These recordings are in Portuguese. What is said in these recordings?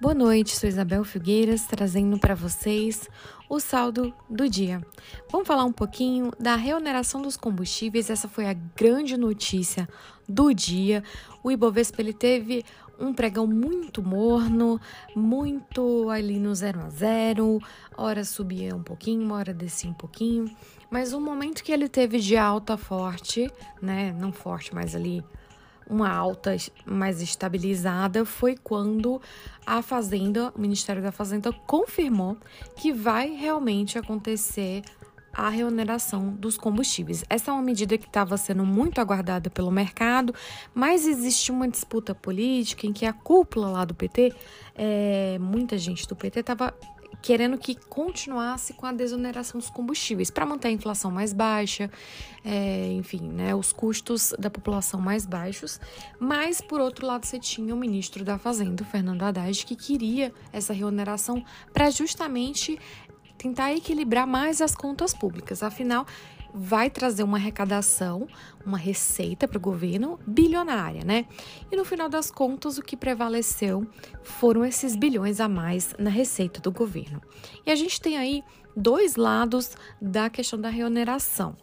Boa noite, sou Isabel Figueiras trazendo para vocês o saldo do dia. Vamos falar um pouquinho da reoneração dos combustíveis. Essa foi a grande notícia do dia. O Ibovespa ele teve um pregão muito morno, muito ali no 0 a 0, hora subia um pouquinho, hora descia um pouquinho, mas o momento que ele teve de alta forte, né, não forte, mas ali uma alta mais estabilizada foi quando a Fazenda, o Ministério da Fazenda, confirmou que vai realmente acontecer a reoneração dos combustíveis. Essa é uma medida que estava sendo muito aguardada pelo mercado, mas existe uma disputa política em que a cúpula lá do PT, é, muita gente do PT estava querendo que continuasse com a desoneração dos combustíveis para manter a inflação mais baixa, é, enfim, né, os custos da população mais baixos. Mas, por outro lado, você tinha o ministro da Fazenda, Fernando Haddad, que queria essa reoneração para justamente tentar equilibrar mais as contas públicas. Afinal, vai trazer uma arrecadação, uma receita para o governo bilionária, né? E no final das contas, o que prevaleceu foram esses bilhões a mais na receita do governo. E a gente tem aí dois lados da questão da reoneração,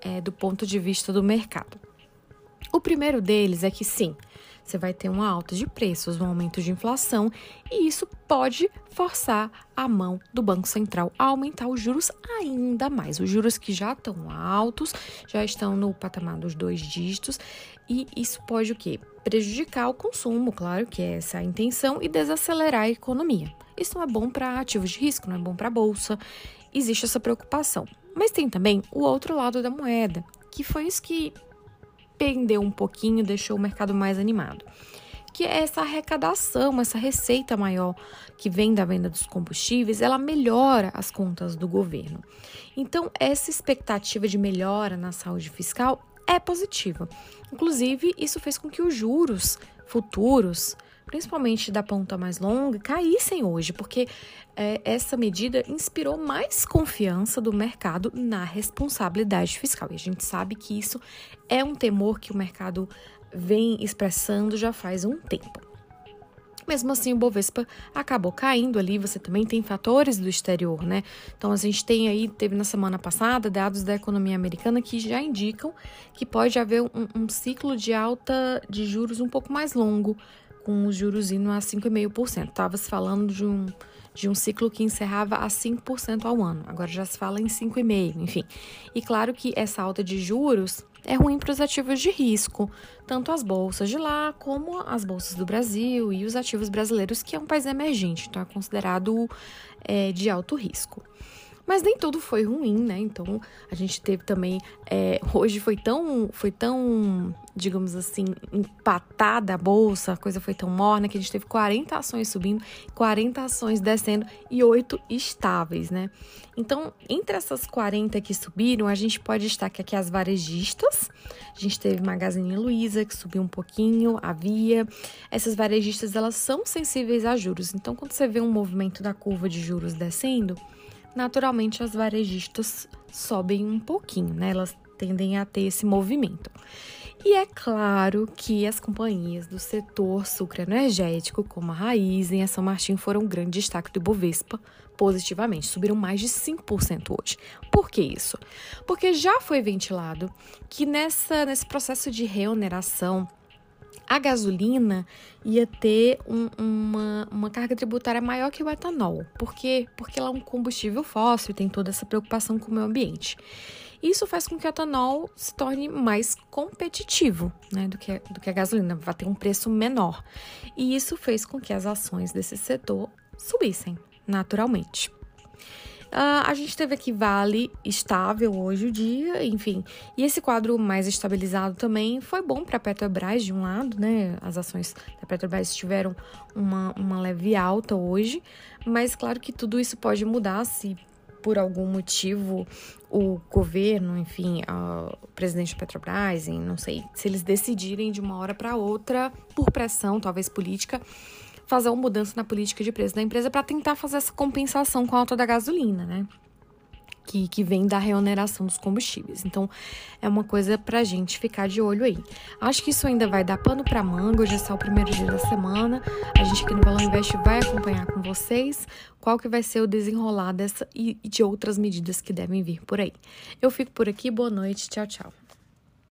é, do ponto de vista do mercado. O primeiro deles é que sim, você vai ter uma alta de preços, um aumento de inflação, e isso pode forçar a mão do Banco Central a aumentar os juros ainda mais. Os juros que já estão altos, já estão no patamar dos dois dígitos, e isso pode o quê? Prejudicar o consumo, claro que é essa a intenção, e desacelerar a economia. Isso não é bom para ativos de risco, não é bom para a bolsa. Existe essa preocupação. Mas tem também o outro lado da moeda, que foi isso que pendeu um pouquinho, deixou o mercado mais animado. Que é essa arrecadação, essa receita maior que vem da venda dos combustíveis, ela melhora as contas do governo. Então, essa expectativa de melhora na saúde fiscal é positiva. Inclusive, isso fez com que os juros futuros principalmente da ponta mais longa, caíssem hoje, porque é, essa medida inspirou mais confiança do mercado na responsabilidade fiscal. E a gente sabe que isso é um temor que o mercado vem expressando já faz um tempo. Mesmo assim, o Bovespa acabou caindo ali. Você também tem fatores do exterior, né? Então, a gente tem aí, teve na semana passada, dados da economia americana que já indicam que pode haver um, um ciclo de alta de juros um pouco mais longo com os juros indo a 5,5%. Estava se falando de um, de um ciclo que encerrava a 5% ao ano, agora já se fala em 5,5%, enfim. E claro que essa alta de juros é ruim para os ativos de risco, tanto as bolsas de lá como as bolsas do Brasil e os ativos brasileiros, que é um país emergente, então é considerado é, de alto risco. Mas nem tudo foi ruim, né? Então a gente teve também. É, hoje foi tão, foi tão, digamos assim, empatada a bolsa, a coisa foi tão morna que a gente teve 40 ações subindo, 40 ações descendo e 8 estáveis, né? Então, entre essas 40 que subiram, a gente pode destacar aqui as varejistas. A gente teve Magazine Luiza, que subiu um pouquinho, a Via. Essas varejistas, elas são sensíveis a juros. Então, quando você vê um movimento da curva de juros descendo, naturalmente as varejistas sobem um pouquinho, né? Elas tendem a ter esse movimento. E é claro que as companhias do setor sucroenergético, como a Raizen e a São Martin, foram um grande destaque do Ibovespa positivamente, subiram mais de 5% hoje. Por que isso? Porque já foi ventilado que nessa, nesse processo de reoneração a gasolina ia ter um, uma, uma carga tributária maior que o etanol. Por quê? Porque ela é um combustível fóssil tem toda essa preocupação com o meio ambiente. Isso faz com que o etanol se torne mais competitivo né, do, que, do que a gasolina, vai ter um preço menor. E isso fez com que as ações desse setor subissem naturalmente. Uh, a gente teve aqui Vale estável hoje o dia, enfim. E esse quadro mais estabilizado também foi bom para a Petrobras, de um lado, né? As ações da Petrobras tiveram uma, uma leve alta hoje, mas claro que tudo isso pode mudar se por algum motivo o governo, enfim, uh, o presidente da Petrobras, não sei, se eles decidirem de uma hora para outra, por pressão, talvez política, fazer uma mudança na política de preço da empresa para tentar fazer essa compensação com a alta da gasolina, né? que, que vem da reoneração dos combustíveis. Então, é uma coisa pra gente ficar de olho aí. Acho que isso ainda vai dar pano pra manga, hoje é só o primeiro dia da semana. A gente aqui no Valor Invest vai acompanhar com vocês qual que vai ser o desenrolar dessa e de outras medidas que devem vir por aí. Eu fico por aqui, boa noite, tchau, tchau.